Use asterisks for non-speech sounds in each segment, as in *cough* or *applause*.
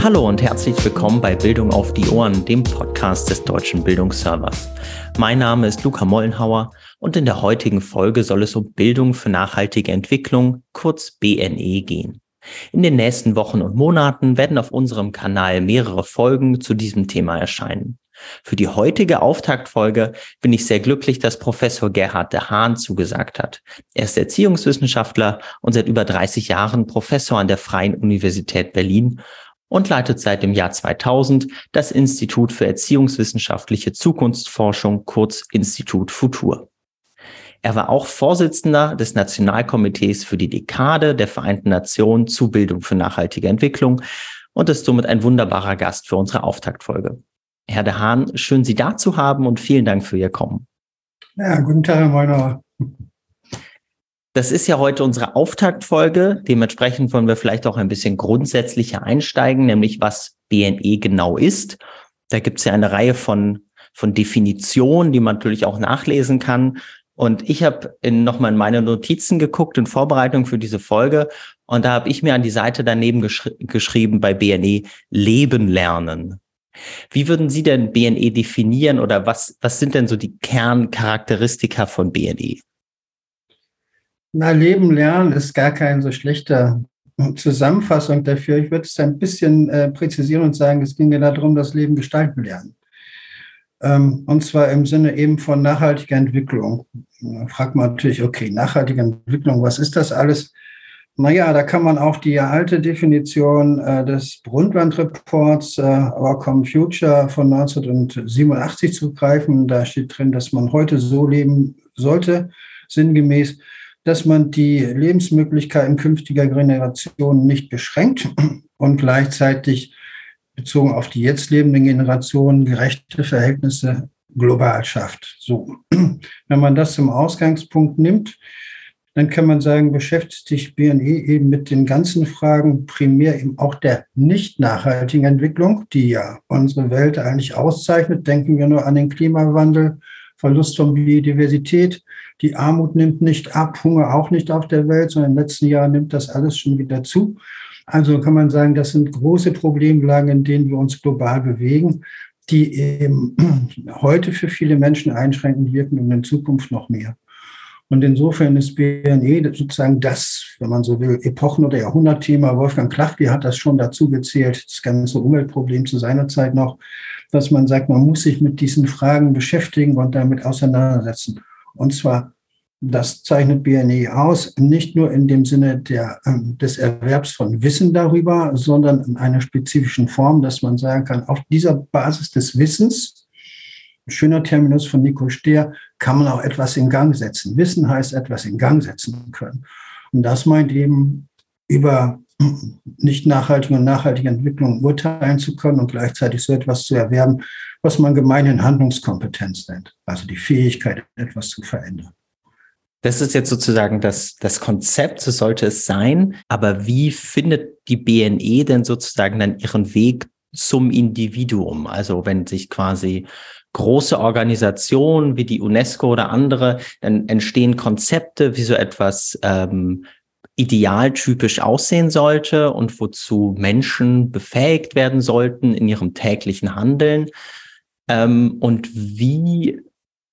Hallo und herzlich willkommen bei Bildung auf die Ohren, dem Podcast des Deutschen Bildungsservers. Mein Name ist Luca Mollenhauer und in der heutigen Folge soll es um Bildung für nachhaltige Entwicklung, kurz BNE, gehen. In den nächsten Wochen und Monaten werden auf unserem Kanal mehrere Folgen zu diesem Thema erscheinen. Für die heutige Auftaktfolge bin ich sehr glücklich, dass Professor Gerhard de Hahn zugesagt hat. Er ist Erziehungswissenschaftler und seit über 30 Jahren Professor an der Freien Universität Berlin und leitet seit dem Jahr 2000 das Institut für Erziehungswissenschaftliche Zukunftsforschung, kurz Institut Futur. Er war auch Vorsitzender des Nationalkomitees für die Dekade der Vereinten Nationen zu Bildung für nachhaltige Entwicklung und ist somit ein wunderbarer Gast für unsere Auftaktfolge. Herr De Hahn, schön Sie da zu haben und vielen Dank für Ihr Kommen. Ja, guten Tag, Herr Meuner. Das ist ja heute unsere Auftaktfolge. Dementsprechend wollen wir vielleicht auch ein bisschen grundsätzlicher einsteigen, nämlich was BNE genau ist. Da gibt es ja eine Reihe von, von Definitionen, die man natürlich auch nachlesen kann. Und ich habe nochmal in meine Notizen geguckt in Vorbereitung für diese Folge. Und da habe ich mir an die Seite daneben geschri geschrieben bei BNE Leben lernen. Wie würden Sie denn BNE definieren oder was, was sind denn so die Kerncharakteristika von BNE? Na, Leben lernen ist gar kein so schlechter Zusammenfassung dafür. Ich würde es ein bisschen äh, präzisieren und sagen, es ging ja darum, das Leben gestalten lernen. Ähm, und zwar im Sinne eben von nachhaltiger Entwicklung. Da fragt man natürlich, okay, nachhaltige Entwicklung, was ist das alles? Naja, da kann man auch die alte Definition äh, des Brundtland-Reports äh, Our Future von 1987 zugreifen. Da steht drin, dass man heute so leben sollte, sinngemäß, dass man die Lebensmöglichkeiten künftiger Generationen nicht beschränkt und gleichzeitig bezogen auf die jetzt lebenden Generationen gerechte Verhältnisse global schafft. So, wenn man das zum Ausgangspunkt nimmt, dann kann man sagen, beschäftigt sich BNE eben mit den ganzen Fragen primär eben auch der nicht nachhaltigen Entwicklung, die ja unsere Welt eigentlich auszeichnet. Denken wir nur an den Klimawandel, Verlust von Biodiversität, die Armut nimmt nicht ab, Hunger auch nicht auf der Welt, sondern den letzten Jahren nimmt das alles schon wieder zu. Also kann man sagen, das sind große Problemlagen, in denen wir uns global bewegen, die eben *clears throat* heute für viele Menschen einschränkend wirken und in Zukunft noch mehr. Und insofern ist BNE sozusagen das, wenn man so will, Epochen- oder Jahrhundertthema. Wolfgang Klachki hat das schon dazu gezählt, das ganze Umweltproblem zu seiner Zeit noch, dass man sagt, man muss sich mit diesen Fragen beschäftigen und damit auseinandersetzen. Und zwar, das zeichnet BNE aus, nicht nur in dem Sinne der, äh, des Erwerbs von Wissen darüber, sondern in einer spezifischen Form, dass man sagen kann, auf dieser Basis des Wissens, schöner Terminus von Nico Stehr, kann man auch etwas in Gang setzen. Wissen heißt etwas in Gang setzen können. Und das meint eben über nicht nachhaltige und nachhaltige Entwicklung urteilen zu können und gleichzeitig so etwas zu erwerben, was man gemeinhin Handlungskompetenz nennt, also die Fähigkeit, etwas zu verändern. Das ist jetzt sozusagen das, das Konzept, so sollte es sein. Aber wie findet die BNE denn sozusagen dann ihren Weg zum Individuum? Also wenn sich quasi große Organisationen wie die UNESCO oder andere, dann entstehen Konzepte, wie so etwas ähm, idealtypisch aussehen sollte und wozu Menschen befähigt werden sollten in ihrem täglichen Handeln. Ähm, und wie,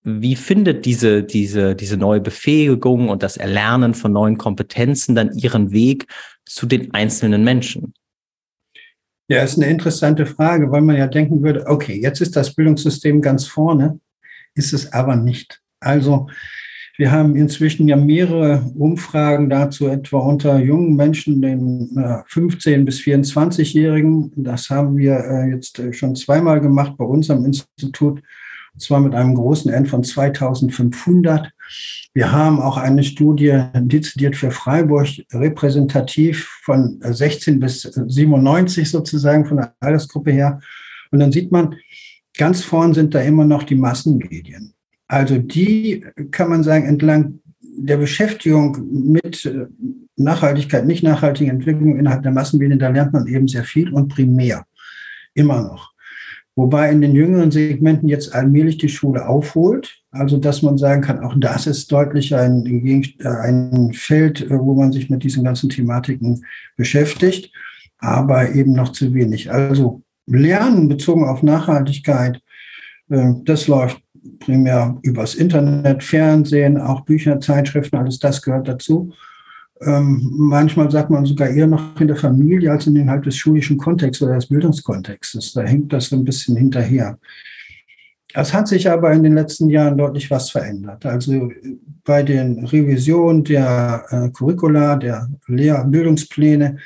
wie findet diese, diese, diese neue Befähigung und das Erlernen von neuen Kompetenzen dann ihren Weg zu den einzelnen Menschen? Ja, ist eine interessante Frage, weil man ja denken würde, okay, jetzt ist das Bildungssystem ganz vorne, ist es aber nicht. Also wir haben inzwischen ja mehrere Umfragen dazu, etwa unter jungen Menschen, den 15- bis 24-Jährigen. Das haben wir äh, jetzt äh, schon zweimal gemacht bei uns am Institut, und zwar mit einem großen N von 2500. Wir haben auch eine Studie dezidiert für Freiburg, repräsentativ von 16 bis 97 sozusagen von der Altersgruppe her. Und dann sieht man, ganz vorn sind da immer noch die Massenmedien. Also die kann man sagen, entlang der Beschäftigung mit äh, Nachhaltigkeit, nicht nachhaltigen Entwicklung innerhalb der Massenmedien, da lernt man eben sehr viel und primär. Immer noch. Wobei in den jüngeren Segmenten jetzt allmählich die Schule aufholt. Also, dass man sagen kann, auch das ist deutlich ein, ein Feld, äh, wo man sich mit diesen ganzen Thematiken beschäftigt. aber eben noch zu wenig. Also Lernen bezogen auf Nachhaltigkeit, äh, das läuft primär übers Internet, Fernsehen, auch Bücher, Zeitschriften, alles das gehört dazu. Ähm, manchmal sagt man sogar eher noch in der Familie als in den halt des schulischen Kontexts oder des Bildungskontextes. Da hängt das so ein bisschen hinterher. Es hat sich aber in den letzten Jahren deutlich was verändert. Also bei den Revisionen der äh, Curricula, der Lehrbildungspläne,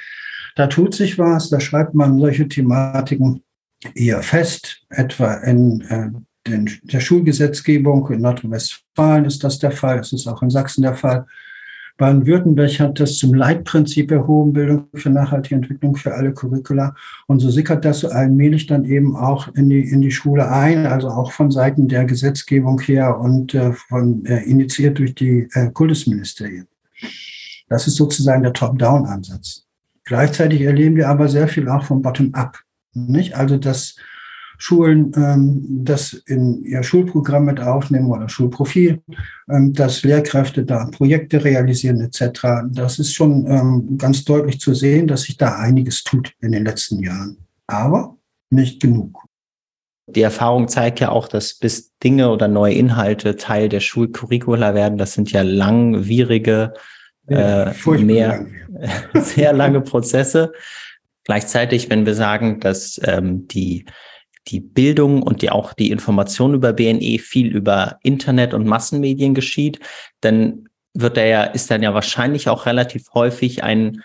da tut sich was, da schreibt man solche Thematiken eher fest, etwa in äh, den, der Schulgesetzgebung. In Nordrhein-Westfalen ist das der Fall, es ist auch in Sachsen der Fall. Baden-Württemberg hat das zum Leitprinzip erhoben, Bildung für nachhaltige Entwicklung für alle Curricula. Und so sickert das so allmählich dann eben auch in die, in die Schule ein, also auch von Seiten der Gesetzgebung her und äh, von, äh, initiiert durch die äh, Kultusministerien. Das ist sozusagen der Top-Down-Ansatz. Gleichzeitig erleben wir aber sehr viel auch vom Bottom-up. Nicht? Also, dass Schulen ähm, das in ihr Schulprogramm mit aufnehmen oder Schulprofil, ähm, dass Lehrkräfte da Projekte realisieren etc. Das ist schon ähm, ganz deutlich zu sehen, dass sich da einiges tut in den letzten Jahren. Aber nicht genug. Die Erfahrung zeigt ja auch, dass bis Dinge oder neue Inhalte Teil der Schulcurricula werden, das sind ja langwierige, ja, äh, mehr, *laughs* sehr lange Prozesse. Gleichzeitig, wenn wir sagen, dass ähm, die die Bildung und die, auch die Information über BNE viel über Internet und Massenmedien geschieht, dann wird er ja, ist dann ja wahrscheinlich auch relativ häufig ein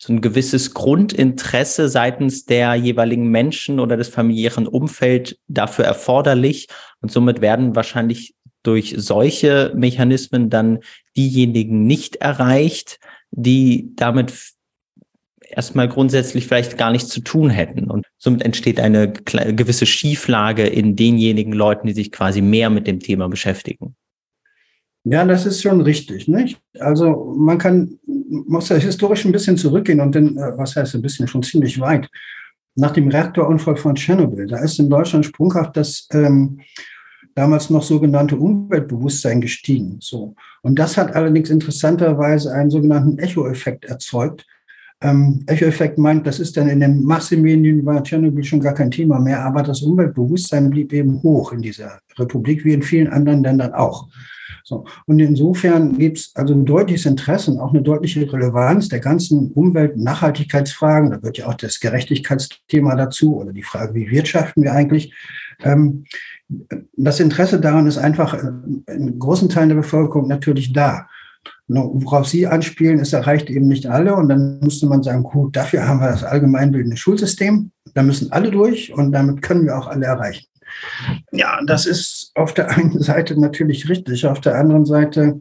so ein gewisses Grundinteresse seitens der jeweiligen Menschen oder des familiären Umfeld dafür erforderlich. Und somit werden wahrscheinlich durch solche Mechanismen dann diejenigen nicht erreicht, die damit erstmal grundsätzlich vielleicht gar nichts zu tun hätten. Und somit entsteht eine gewisse Schieflage in denjenigen Leuten, die sich quasi mehr mit dem Thema beschäftigen. Ja, das ist schon richtig. Nicht? Also man kann, muss ja historisch ein bisschen zurückgehen und dann, äh, was heißt ein bisschen, schon ziemlich weit. Nach dem Reaktorunfall von Tschernobyl, da ist in Deutschland sprunghaft das ähm, damals noch sogenannte Umweltbewusstsein gestiegen. So. Und das hat allerdings interessanterweise einen sogenannten Echo-Effekt erzeugt, ähm, Echo-Effekt meint, das ist dann in den Massenmedien war Tschernobyl schon gar kein Thema mehr, aber das Umweltbewusstsein blieb eben hoch in dieser Republik, wie in vielen anderen Ländern auch. So. Und insofern gibt es also ein deutliches Interesse und auch eine deutliche Relevanz der ganzen Umwelt- und Nachhaltigkeitsfragen. Da gehört ja auch das Gerechtigkeitsthema dazu oder die Frage, wie wirtschaften wir eigentlich. Ähm, das Interesse daran ist einfach in großen Teilen der Bevölkerung natürlich da. Worauf Sie anspielen, es erreicht eben nicht alle. Und dann müsste man sagen, gut, dafür haben wir das allgemeinbildende Schulsystem. Da müssen alle durch und damit können wir auch alle erreichen. Ja, das ist auf der einen Seite natürlich richtig. Auf der anderen Seite,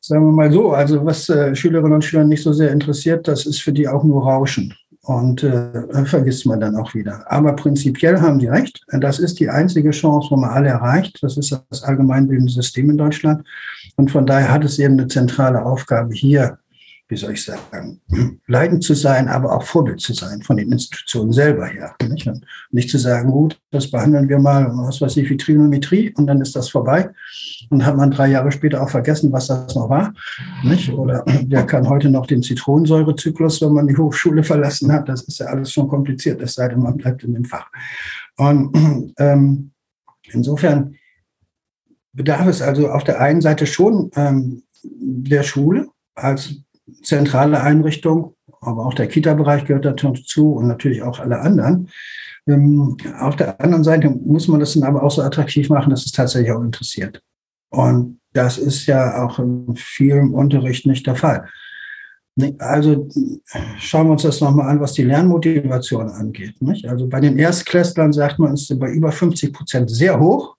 sagen wir mal so, also was äh, Schülerinnen und Schüler nicht so sehr interessiert, das ist für die auch nur Rauschen. Und äh, vergisst man dann auch wieder. Aber prinzipiell haben Sie recht. Das ist die einzige Chance, wo man alle erreicht. Das ist das allgemeinbildende System in Deutschland. Und von daher hat es eben eine zentrale Aufgabe hier, wie soll ich sagen, leidend zu sein, aber auch Vorbild zu sein von den Institutionen selber her. Nicht, nicht zu sagen, gut, das behandeln wir mal, was weiß ich, wie Trigonometrie und dann ist das vorbei. Und hat man drei Jahre später auch vergessen, was das noch war. Nicht? Oder der kann heute noch den Zitronensäurezyklus, wenn man die Hochschule verlassen hat. Das ist ja alles schon kompliziert, es sei denn, man bleibt in dem Fach. Und ähm, insofern bedarf es also auf der einen Seite schon ähm, der Schule als zentrale Einrichtung, aber auch der Kita-Bereich gehört dazu und natürlich auch alle anderen. Ähm, auf der anderen Seite muss man das dann aber auch so attraktiv machen, dass es tatsächlich auch interessiert. Und das ist ja auch in vielem Unterricht nicht der Fall. Also schauen wir uns das nochmal an, was die Lernmotivation angeht. Nicht? Also bei den Erstklässlern sagt man, ist sie bei über 50 Prozent sehr hoch.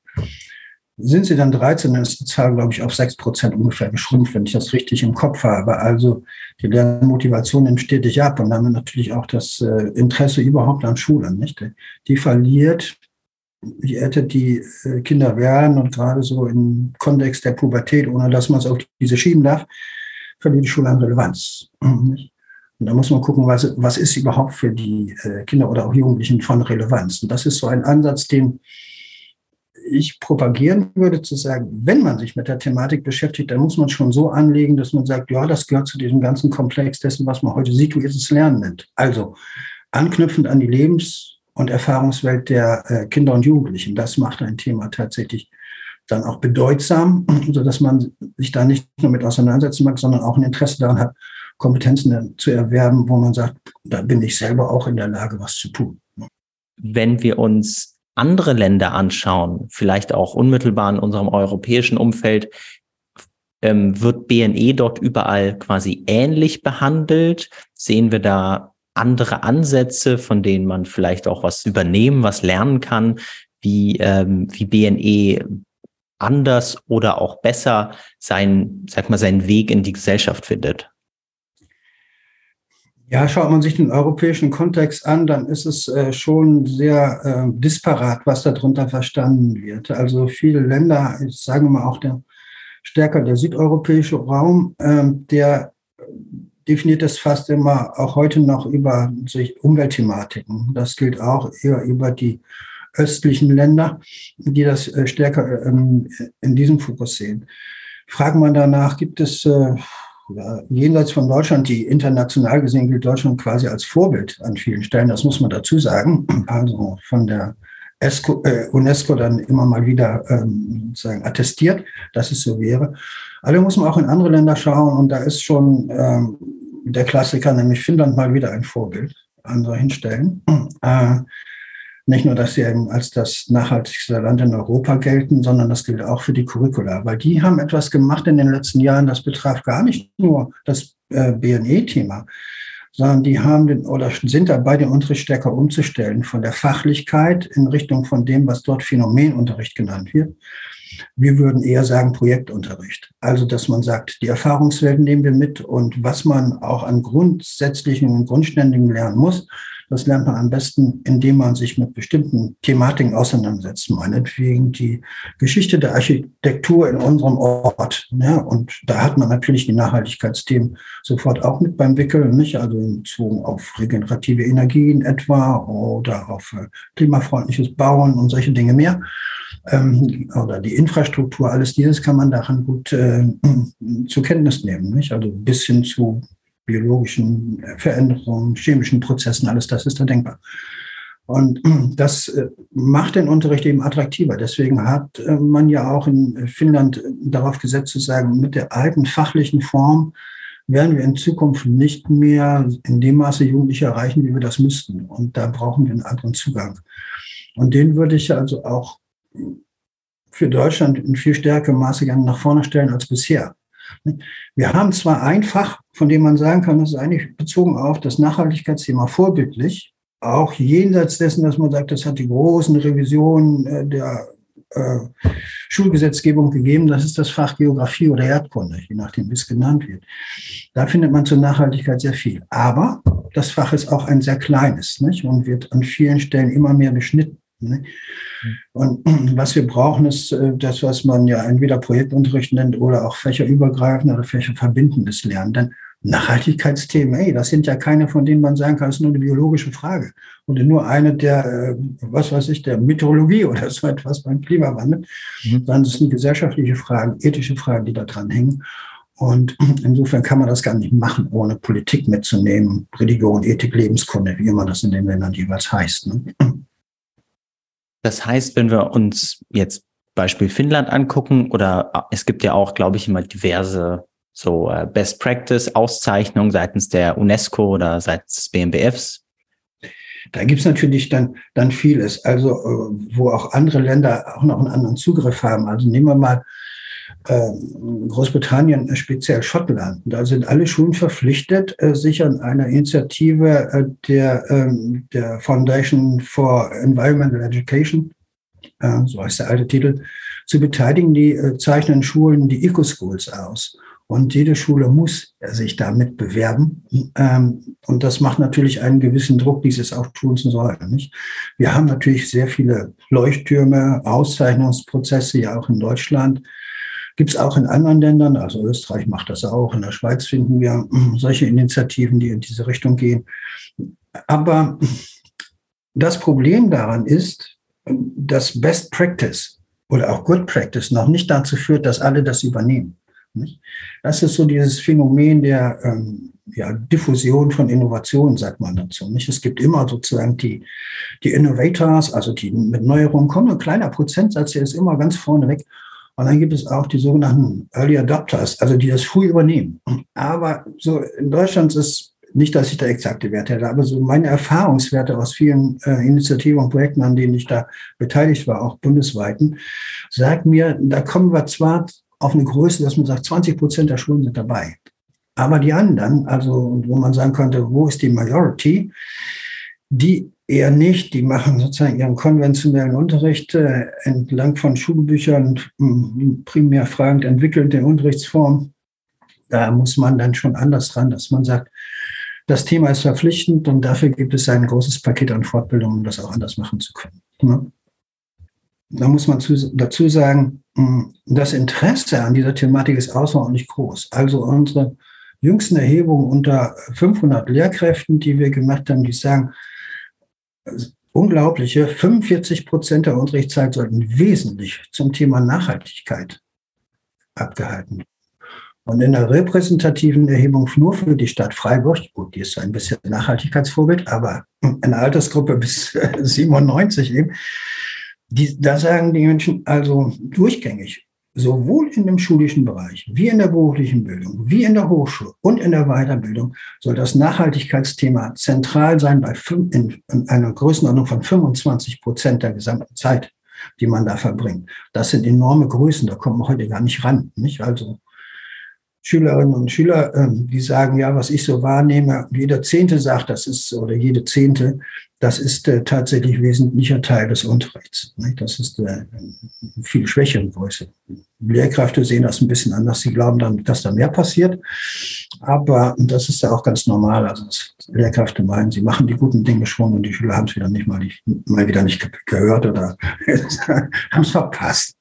Sind sie dann 13, dann ist die Zahl, glaube ich, auf 6 Prozent ungefähr geschrumpft, wenn ich das richtig im Kopf habe. Also die Lernmotivation nimmt stetig ab und damit natürlich auch das äh, Interesse überhaupt an Schulen. Nicht? Die verliert, je älter die äh, Kinder werden und gerade so im Kontext der Pubertät, ohne dass man es auf diese schieben darf, verliert die Schule an Relevanz. Nicht? Und da muss man gucken, was, was ist überhaupt für die äh, Kinder oder auch Jugendlichen von Relevanz. Und das ist so ein Ansatz, den ich propagieren würde, zu sagen, wenn man sich mit der Thematik beschäftigt, dann muss man schon so anlegen, dass man sagt, ja, das gehört zu diesem ganzen Komplex dessen, was man heute situiertes Lernen nennt. Also anknüpfend an die Lebens- und Erfahrungswelt der äh, Kinder und Jugendlichen. Das macht ein Thema tatsächlich dann auch bedeutsam, *clears throat* sodass man sich da nicht nur mit auseinandersetzen mag, sondern auch ein Interesse daran hat, Kompetenzen zu erwerben, wo man sagt, da bin ich selber auch in der Lage, was zu tun. Wenn wir uns andere Länder anschauen, vielleicht auch unmittelbar in unserem europäischen Umfeld, ähm, wird BNE dort überall quasi ähnlich behandelt? Sehen wir da andere Ansätze, von denen man vielleicht auch was übernehmen, was lernen kann, wie, ähm, wie BNE anders oder auch besser sein, sag mal, seinen Weg in die Gesellschaft findet? Ja, schaut man sich den europäischen Kontext an, dann ist es äh, schon sehr äh, disparat, was darunter verstanden wird. Also viele Länder, ich sage mal auch der stärker der südeuropäische Raum, äh, der definiert es fast immer auch heute noch über sich Umweltthematiken. Das gilt auch eher über die östlichen Länder, die das äh, stärker ähm, in diesem Fokus sehen. Fragt man danach, gibt es äh, jenseits von Deutschland, die international gesehen gilt Deutschland quasi als Vorbild an vielen Stellen, das muss man dazu sagen. *clears throat* Also von der ESCO, äh, UNESCO dann immer mal wieder ähm, sozusagen attestiert, dass es so wäre. Aber muss man auch in andere Länder schauen und da ist schon ähm, der Klassiker, nämlich Finnland, mal wieder ein Vorbild an solchen Stellen. *clears throat* Äh, nicht nur, dass sie eben als das nachhaltigste Land in Europa gelten, sondern das gilt auch für die Curricula, weil die haben etwas gemacht in den letzten Jahren, das betraf gar nicht nur das äh, BNE-Thema, sondern die haben den oder sind dabei, den Unterricht stärker umzustellen von der Fachlichkeit in Richtung von dem, was dort Phänomenunterricht genannt wird. Wir würden eher sagen Projektunterricht. Also, dass man sagt, die Erfahrungswelten nehmen wir mit und was man auch an grundsätzlichen und grundständigen lernen muss, das lernt man am besten, indem man sich mit bestimmten Thematiken auseinandersetzt. Meinetwegen die Geschichte der Architektur in unserem Ort. Ja, und da hat man natürlich die Nachhaltigkeitsthemen sofort auch mit beim Wickeln, nicht? Also bezogen auf regenerative Energien etwa oder auf äh, klimafreundliches Bauen und solche Dinge mehr. Ähm, oder die Infrastruktur, alles dieses kann man daran gut äh, *clears throat* zur Kenntnis nehmen. Nicht? Also bis hin zu biologischen Veränderungen, chemischen Prozessen, alles das ist da denkbar. Und *clears throat* das äh, macht den Unterricht eben attraktiver. Deswegen hat äh, man ja auch in Finnland darauf gesetzt zu sagen, mit der alten fachlichen Form werden wir in Zukunft nicht mehr in dem Maße Jugendliche erreichen, wie wir das müssten. Und da brauchen wir einen anderen Zugang. Und den würde ich also auch für Deutschland in viel stärkerem Maße gerne nach vorne stellen als bisher. Wir haben zwar ein Fach, von dem man sagen kann, das ist eigentlich bezogen auf das Nachhaltigkeitsthema vorbildlich, auch jenseits dessen, dass man sagt, das hat die großen Revisionen äh, der äh, Schulgesetzgebung gegeben, das ist das Fach Geografie oder Erdkunde, je nachdem, wie es genannt wird. Da findet man zur Nachhaltigkeit sehr viel. Aber das Fach ist auch ein sehr kleines nicht? und wird an vielen Stellen immer mehr beschnitten. Ne? Und *clears throat* was wir brauchen, ist äh, das, was man ja entweder Projektunterricht nennt oder auch fächerübergreifend oder fächerverbindendes Lernen. Denn Nachhaltigkeitsthemen, ey, das sind ja keine, von denen man sagen kann, es ist nur eine biologische Frage oder nur eine der, äh, was weiß ich, der Meteorologie *laughs* oder so etwas beim Klimawandel, mhm. sondern es sind gesellschaftliche Fragen, ethische Fragen, die da dran hängen. Und *clears throat* insofern kann man das gar nicht machen, ohne Politik mitzunehmen, Religion, Ethik, Lebenskunde, wie immer das in den Ländern jeweils heißt. Ne? *clears throat* Das heißt, wenn wir uns jetzt Beispiel Finnland angucken oder äh, es gibt ja auch, glaube ich, immer diverse so äh, Best Practice Auszeichnungen seitens der UNESCO oder seitens des BMBFs. Da gibt es natürlich dann, dann vieles, also äh, wo auch andere Länder auch noch einen anderen Zugriff haben. Also nehmen wir mal Großbritannien, äh, speziell Schottland. Da sind alle Schulen verpflichtet, äh, sich an einer Initiative äh, der, ähm, der Foundation for Environmental Education, so heißt der alte Titel, zu beteiligen. Die zeichnen Schulen die Eco-Schools aus. Und jede Schule muss sich damit bewerben. Ähm, und das macht natürlich einen gewissen Druck, dieses auch tun zu sollen. Wir haben natürlich sehr viele Leuchttürme, Auszeichnungsprozesse, ja auch in Deutschland. Gibt es auch in anderen Ländern, also Österreich macht das auch, in der Schweiz finden wir solche Initiativen, die in diese Richtung gehen. Aber das Problem daran ist, dass Best Practice oder auch Good Practice noch nicht dazu führt, dass alle das übernehmen. Das ist so dieses Phänomen der ähm, ja, Diffusion von Innovationen, sagt man dazu. Nicht? Es gibt immer sozusagen die, die Innovators, also die mit Neuerungen kommen. Ein kleiner Prozentsatz, der ist immer ganz vorne weg. Und dann gibt es auch die sogenannten Early Adopters, also die das früh übernehmen. Aber so in Deutschland ist nicht, dass ich da exakte Werte hätte, aber so meine Erfahrungswerte aus vielen äh, Initiativen und Projekten, an denen ich da beteiligt war, auch bundesweiten, sagt mir, da kommen wir zwar auf eine Größe, dass man sagt, 20 Prozent der Schulen sind dabei. Aber die anderen, also wo man sagen könnte, wo ist die Majority, die eher nicht, die machen sozusagen ihren konventionellen Unterricht äh, entlang von Schulbüchern, hm, primär fragend entwickelnde Unterrichtsform. Da muss man dann schon anders dran, dass man sagt, das Thema ist verpflichtend und dafür gibt es ein großes Paket an Fortbildungen, um das auch anders machen zu können. Ja. Da muss man zu, dazu sagen, hm, das Interesse an dieser Thematik ist außerordentlich groß. Also unsere jüngsten Erhebungen unter 500 Lehrkräften, die wir gemacht haben, die sagen, unglaubliche 45 Prozent der Unterrichtszeit sollten wesentlich zum Thema Nachhaltigkeit abgehalten. Und in der repräsentativen Erhebung nur für die Stadt Freiburg, gut, die ist ein bisschen Nachhaltigkeitsvorbild, aber eine Altersgruppe bis *laughs* 97 eben, die, da sagen die Menschen also durchgängig, sowohl in dem schulischen Bereich, wie in der beruflichen Bildung, wie in der Hochschule und in der Weiterbildung soll das Nachhaltigkeitsthema zentral sein bei fünf, in, in einer Größenordnung von 25 Prozent der gesamten Zeit, die man da verbringt. Das sind enorme Größen, da kommt man heute gar nicht ran. Nicht? Also Schülerinnen und Schüler, ähm, die sagen, ja, was ich so wahrnehme, jeder Zehnte sagt, das ist, oder jede Zehnte, das ist äh, tatsächlich wesentlicher Teil des Unterrichts. Das ist äh, viel schwächere Größe. Lehrkräfte sehen das ein bisschen anders. Sie glauben dann, dass da mehr passiert. Aber das ist ja auch ganz normal. Also Lehrkräfte meinen, sie machen die guten Dinge schon und die Schüler haben es wieder nicht mal, nicht, mal wieder nicht gehört oder *laughs* haben es verpasst.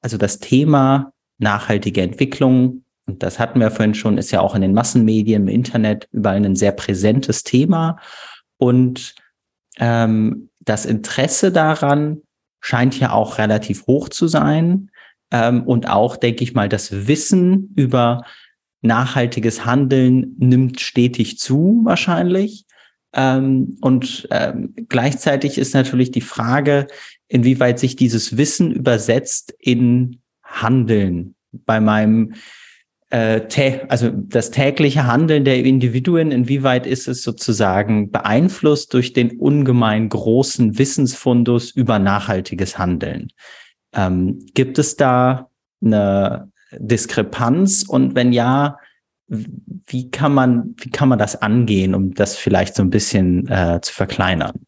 Also das Thema nachhaltige Entwicklung, und das hatten wir vorhin schon, ist ja auch in den Massenmedien, im Internet überall ein sehr präsentes Thema. Und ähm, das Interesse daran scheint ja auch relativ hoch zu sein. Ähm, und auch, denke ich mal, das Wissen über nachhaltiges Handeln nimmt stetig zu, wahrscheinlich. Ähm, und ähm, gleichzeitig ist natürlich die Frage, inwieweit sich dieses Wissen übersetzt in Handeln. Bei meinem äh, also das tägliche Handeln der Individuen, inwieweit ist es sozusagen beeinflusst durch den ungemein großen Wissensfundus über nachhaltiges Handeln? Ähm, gibt es da eine Diskrepanz und wenn ja, wie kann man, wie kann man das angehen, um das vielleicht so ein bisschen äh, zu verkleinern?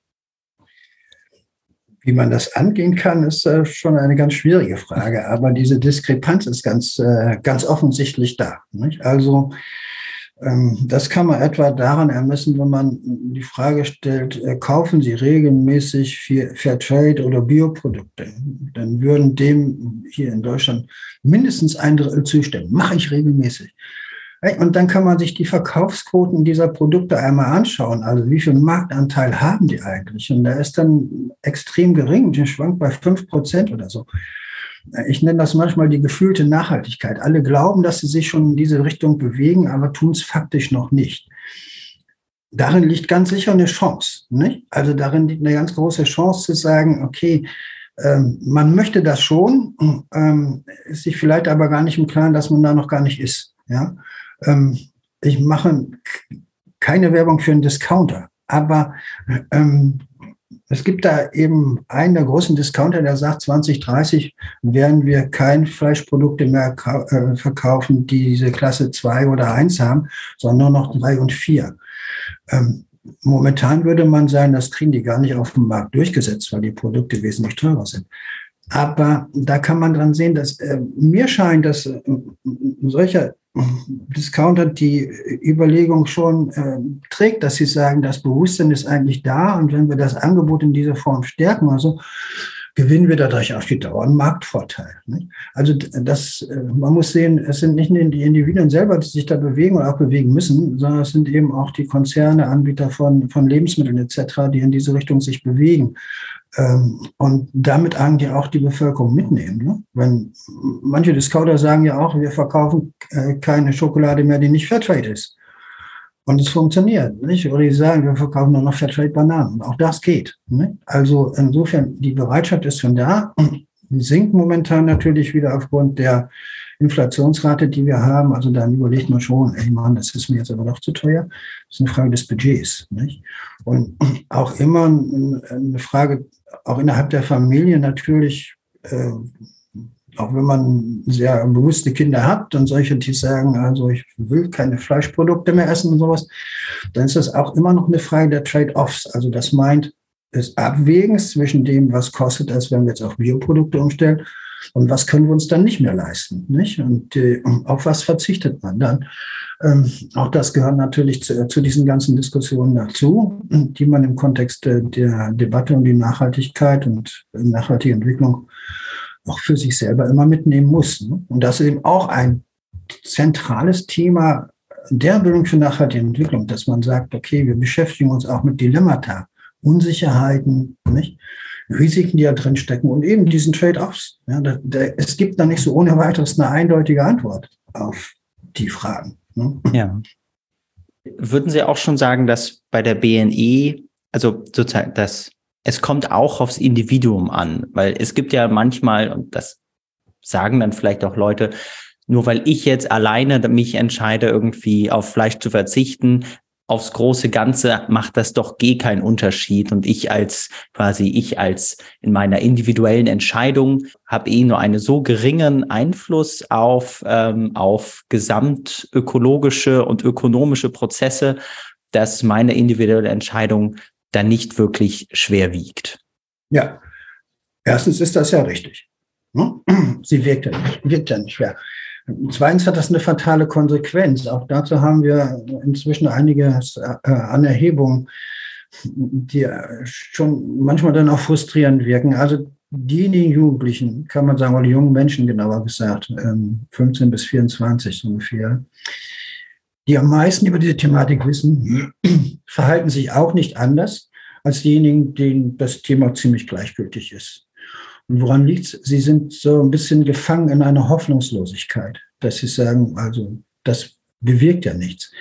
Wie man das angehen kann, ist äh, schon eine ganz schwierige Frage. Aber diese Diskrepanz ist ganz, äh, ganz offensichtlich da. Nicht? Also ähm, das kann man etwa daran ermessen, wenn man die Frage stellt, äh, kaufen Sie regelmäßig Fairtrade oder Bioprodukte? Dann würden dem hier in Deutschland mindestens ein Drittel zustimmen. Mache ich regelmäßig. Und dann kann man sich die Verkaufsquoten dieser Produkte einmal anschauen. Also wie viel Marktanteil haben die eigentlich? Und der ist dann extrem gering. Der schwankt bei fünf Prozent oder so. Ich nenne das manchmal die gefühlte Nachhaltigkeit. Alle glauben, dass sie sich schon in diese Richtung bewegen, aber tun es faktisch noch nicht. Darin liegt ganz sicher eine Chance. Nicht? Also darin liegt eine ganz große Chance zu sagen, okay, ähm, man möchte das schon, ähm, ist sich vielleicht aber gar nicht im Klaren, dass man da noch gar nicht ist. Ja? Ähm, ich mache keine Werbung für einen Discounter, aber ähm, es gibt da eben einen der großen Discounter, der sagt, 2030 werden wir kein Fleischprodukte mehr äh, verkaufen, die diese Klasse 2 oder 1 haben, sondern nur noch 3 und 4. Ähm, momentan würde man sagen, das kriegen die gar nicht auf dem Markt durchgesetzt, weil die Produkte wesentlich teurer sind. Aber da kann man dran sehen, dass äh, mir scheint, dass äh, solcher Discounter die Überlegung schon äh, trägt, dass sie sagen, das Bewusstsein ist eigentlich da und wenn wir das Angebot in dieser Form stärken, also gewinnen wir dadurch auf die Dauer einen Marktvorteil. Nicht? Also das, äh, man muss sehen, es sind nicht nur die Individuen selber, die sich da bewegen oder auch bewegen müssen, sondern es sind eben auch die Konzerne, Anbieter von, von Lebensmitteln etc., die in diese Richtung sich bewegen. Ähm, und damit eigentlich auch die Bevölkerung mitnehmen. Ne? Wenn manche Discounter sagen ja auch, wir verkaufen äh, keine Schokolade mehr, die nicht Fairtrade ist. Und es funktioniert, nicht? Oder die sagen, wir verkaufen nur noch Fairtrade-Bananen. Auch das geht. Nicht? Also insofern, die Bereitschaft ist schon da. Die *clears throat* sinkt momentan natürlich wieder aufgrund der Inflationsrate, die wir haben. Also dann überlegt man schon, ey Mann, das ist mir jetzt aber doch zu teuer. Das ist eine Frage des Budgets. Nicht? Und *clears throat* auch immer eine Frage, auch innerhalb der Familie natürlich, äh, auch wenn man sehr bewusste Kinder hat und solche, die sagen, also ich will keine Fleischprodukte mehr essen und sowas, dann ist das auch immer noch eine Frage der Trade-offs. Also das meint des Abwägens zwischen dem, was kostet es, wenn wir jetzt auf Bioprodukte umstellen und was können wir uns dann nicht mehr leisten. Nicht? Und äh, auf was verzichtet man dann? Ähm, auch das gehört natürlich zu, zu, diesen ganzen Diskussionen dazu, die man im Kontext der Debatte um die Nachhaltigkeit und nachhaltige Entwicklung auch für sich selber immer mitnehmen muss. Ne? Und das ist eben auch ein zentrales Thema der Bildung für nachhaltige Entwicklung, dass man sagt, okay, wir beschäftigen uns auch mit Dilemmata, Unsicherheiten, nicht? Risiken, die da drin stecken und eben diesen Trade-offs. Ja, es gibt da nicht so ohne weiteres eine eindeutige Antwort auf die Fragen. Ne? Ja. Würden Sie auch schon sagen, dass bei der BNE, also sozusagen das es kommt auch aufs Individuum an, weil es gibt ja manchmal, und das sagen dann vielleicht auch Leute, nur weil ich jetzt alleine mich entscheide, irgendwie auf Fleisch zu verzichten, aufs große Ganze macht das doch eh keinen Unterschied. Und ich als quasi, ich als in meiner individuellen Entscheidung habe eh nur einen so geringen Einfluss auf, ähm, auf gesamtökologische und ökonomische Prozesse, dass meine individuelle Entscheidung dann nicht wirklich schwer wiegt. Ja, erstens ist das ja richtig. Ne? *clears throat* Sie wirkt ja nicht, wirkt ja nicht schwer. Zweitens hat das eine fatale Konsequenz. Auch dazu haben wir inzwischen einige äh, Anerhebungen, die schon manchmal dann auch frustrierend wirken. Also diejenigen Jugendlichen, kann man sagen, oder jungen Menschen genauer gesagt, 15 ähm, bis 24 ungefähr, die am meisten über diese Thematik wissen, verhalten sich auch nicht anders als diejenigen, denen das Thema ziemlich gleichgültig ist. Und woran liegt es? Sie sind so ein bisschen gefangen in einer Hoffnungslosigkeit, dass sie sagen, also das bewirkt ja nichts.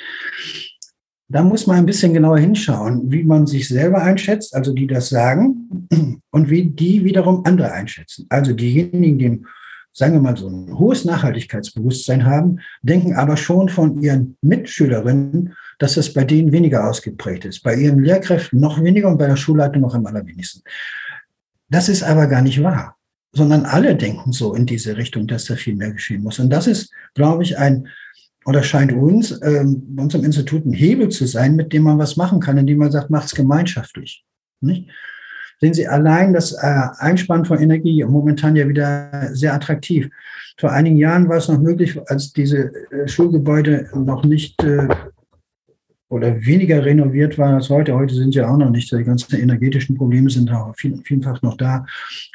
Da muss man ein bisschen genauer hinschauen, wie man sich selber einschätzt, also die das sagen, *clears throat* und wie die wiederum andere einschätzen. Also diejenigen, die sagen wir mal, so ein hohes Nachhaltigkeitsbewusstsein haben, denken aber schon von ihren Mitschülerinnen, dass es bei denen weniger ausgeprägt ist. Bei ihren Lehrkräften noch weniger und bei der Schulleitung noch am allerwenigsten. Das ist aber gar nicht wahr, sondern alle denken so in diese Richtung, dass da viel mehr geschehen muss. Und das ist, glaube ich, ein, oder scheint uns, ähm, unserem Institut ein Hebel zu sein, mit dem man was machen kann, indem man sagt, macht es gemeinschaftlich. Nicht? Sehen Sie allein das äh, Einsparen von Energie momentan ja wieder sehr attraktiv. Vor einigen Jahren war es noch möglich, als diese äh, Schulgebäude noch nicht äh, oder weniger renoviert waren als heute. Heute sind ja auch noch nicht, die ganzen energetischen Probleme sind auch viel, vielfach noch da.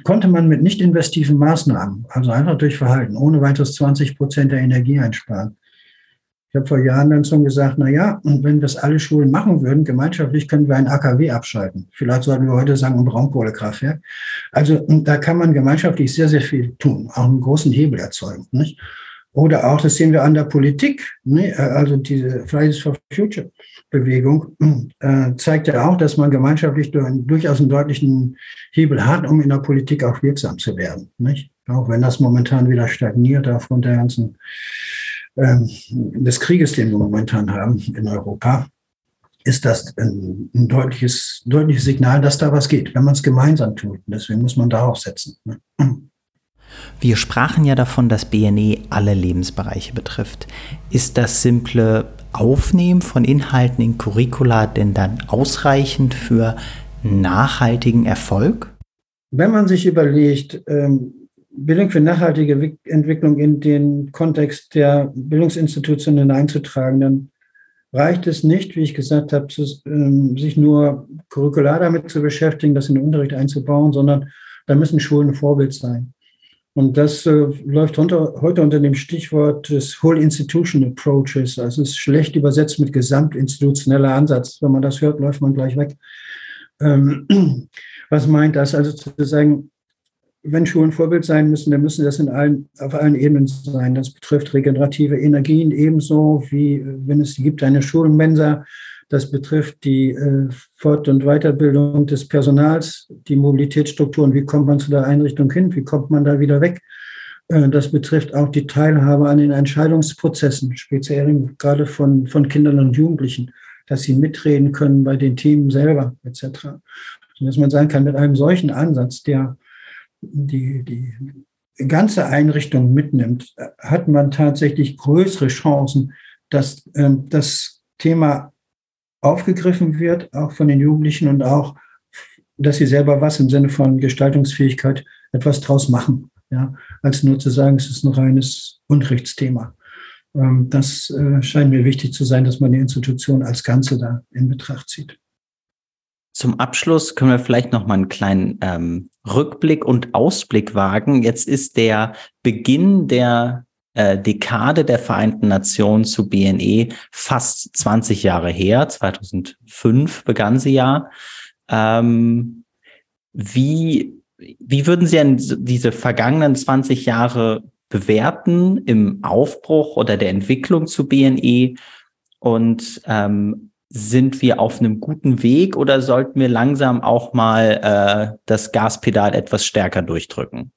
Konnte man mit nicht investiven Maßnahmen, also einfach durch Verhalten, ohne weiteres 20 Prozent der Energie einsparen. Ich habe vor Jahren dann schon gesagt, na ja, und wenn es alle Schulen machen würden, gemeinschaftlich können wir ein AKW abschalten. Vielleicht sollten wir heute sagen, ein Braunkohlekraftwerk. Also da kann man gemeinschaftlich sehr, sehr viel tun, auch einen großen Hebel erzeugen. Nicht? Oder auch, das sehen wir an der Politik, ne? also diese Fridays for Future Bewegung äh, zeigt ja auch, dass man gemeinschaftlich durchaus einen deutlichen Hebel hat, um in der Politik auch wirksam zu werden. Auch wenn das momentan wieder stagniert aufgrund der ganzen ähm, des Krieges, den wir momentan haben in Europa, ist das ein, ein deutliches, deutliches Signal, dass da was geht, wenn man es gemeinsam tut. Deswegen muss man darauf setzen. Ne? Wir sprachen ja davon, dass BNE alle Lebensbereiche betrifft. Ist das simple Aufnehmen von Inhalten in Curricula denn dann ausreichend für nachhaltigen Erfolg? Wenn man sich überlegt, ähm, Bildung für nachhaltige Entwicklung in den Kontext der Bildungsinstitutionen hineinzutragen, dann reicht es nicht, wie ich gesagt habe, ähm, sich nur curricular damit zu beschäftigen, das in den Unterricht einzubauen, sondern da müssen Schulen Vorbild sein. Und das äh, läuft unter, heute unter dem Stichwort des Whole Institution Approaches. Also es ist schlecht übersetzt mit gesamtinstitutioneller Ansatz. Wenn man das hört, läuft man gleich weg. Ähm, *clears throat* Was meint das? Also zu sagen, wenn Schulen Vorbild sein müssen, dann müssen das in allen, auf allen Ebenen sein. Das betrifft regenerative Energien ebenso, wie wenn es gibt eine Schulmensa. Das betrifft die äh, Fort- und Weiterbildung des Personals, die Mobilitätsstrukturen. Wie kommt man zu der Einrichtung hin? Wie kommt man da wieder weg? Äh, das betrifft auch die Teilhabe an den Entscheidungsprozessen, speziell gerade von, von Kindern und Jugendlichen, dass sie mitreden können bei den Teams selber etc. Und dass man sagen kann, mit einem solchen Ansatz, der die, die ganze Einrichtung mitnimmt, hat man tatsächlich größere Chancen, dass äh, das Thema aufgegriffen wird, auch von den Jugendlichen und auch, dass sie selber was im Sinne von Gestaltungsfähigkeit etwas draus machen, ja, als nur zu sagen, es ist ein reines Unrechtsthema. Ähm, das äh, scheint mir wichtig zu sein, dass man die Institution als Ganze da in Betracht zieht. Zum Abschluss können wir vielleicht noch mal einen kleinen ähm, Rückblick und Ausblick wagen. Jetzt ist der Beginn der äh, Dekade der Vereinten Nationen zu BNE fast 20 Jahre her. 2005 begann sie ja. Ähm, wie, wie würden Sie denn diese vergangenen 20 Jahre bewerten im Aufbruch oder der Entwicklung zu BNE? Und ähm, sind wir auf einem guten Weg oder sollten wir langsam auch mal äh, das Gaspedal etwas stärker durchdrücken?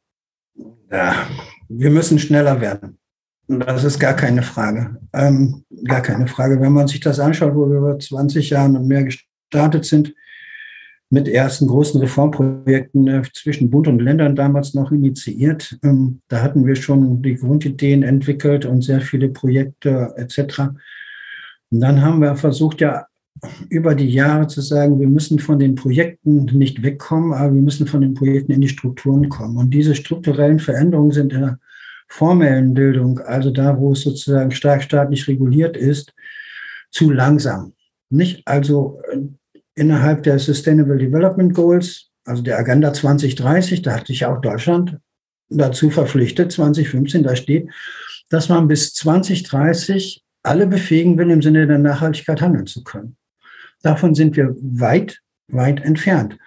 Ja, wir müssen schneller werden. Das ist gar keine Frage. Ähm, gar keine Frage. Wenn man sich das anschaut, wo wir über 20 Jahren und mehr gestartet sind, mit ersten großen Reformprojekten äh, zwischen Bund und Ländern damals noch initiiert. Ähm, da hatten wir schon die Grundideen entwickelt und sehr viele Projekte etc. Und dann haben wir versucht, ja, über die Jahre zu sagen, wir müssen von den Projekten nicht wegkommen, aber wir müssen von den Projekten in die Strukturen kommen. Und diese strukturellen Veränderungen sind in der formellen Bildung, also da, wo es sozusagen stark staatlich reguliert ist, zu langsam. Nicht also äh, innerhalb der Sustainable Development Goals, also der Agenda 2030, da hat sich auch Deutschland dazu verpflichtet, 2015, da steht, dass man bis 2030 alle befähigen will, im Sinne der Nachhaltigkeit handeln zu können. Davon sind wir weit, weit entfernt.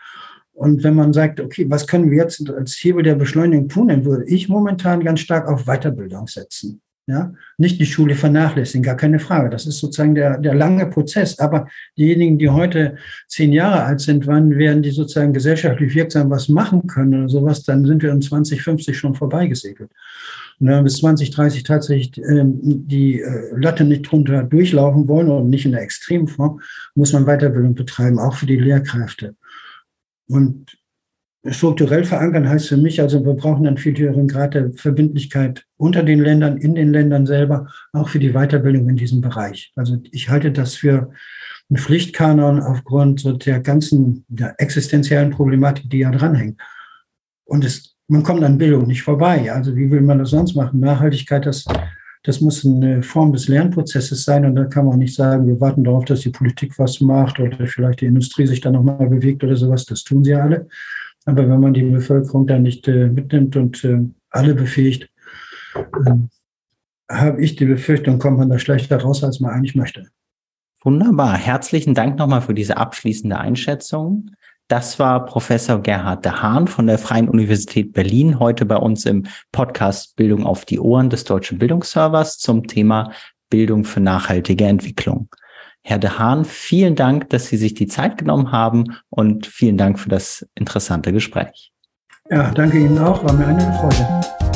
Und wenn man sagt, okay, was können wir jetzt als Hebel der Beschleunigung tun, dann würde ich momentan ganz stark auf Weiterbildung setzen. Ja, nicht die Schule vernachlässigen, gar keine Frage. Das ist sozusagen der, der lange Prozess. Aber diejenigen, die heute zehn Jahre alt sind, wann werden die sozusagen gesellschaftlich wirksam was machen können oder sowas, dann sind wir in 2050 schon vorbeigesegelt. Und wenn wir bis 2030 tatsächlich ähm, die äh, Latte nicht drunter durchlaufen wollen und nicht in der Extremform, muss man Weiterbildung betreiben, auch für die Lehrkräfte. Und strukturell verankern heißt für mich, also wir brauchen einen viel höheren Grad der Verbindlichkeit unter den Ländern, in den Ländern selber, auch für die Weiterbildung in diesem Bereich. Also ich halte das für einen Pflichtkanon aufgrund der ganzen der existenziellen Problematik, die ja dranhängt. Und es man kommt an Bildung nicht vorbei. Also wie will man das sonst machen? Nachhaltigkeit, das, das muss eine Form des Lernprozesses sein. Und da kann man nicht sagen, wir warten darauf, dass die Politik was macht oder vielleicht die Industrie sich da nochmal bewegt oder sowas. Das tun sie alle. Aber wenn man die Bevölkerung da nicht äh, mitnimmt und äh, alle befähigt, äh, habe ich die Befürchtung, kommt man da schlechter raus, als man eigentlich möchte. Wunderbar. Herzlichen Dank nochmal für diese abschließende Einschätzung. Das war Professor Gerhard de Hahn von der Freien Universität Berlin, heute bei uns im Podcast Bildung auf die Ohren des Deutschen Bildungsservers zum Thema Bildung für nachhaltige Entwicklung. Herr de Hahn, vielen Dank, dass Sie sich die Zeit genommen haben und vielen Dank für das interessante Gespräch. Ja, danke Ihnen auch, war mir eine Freude.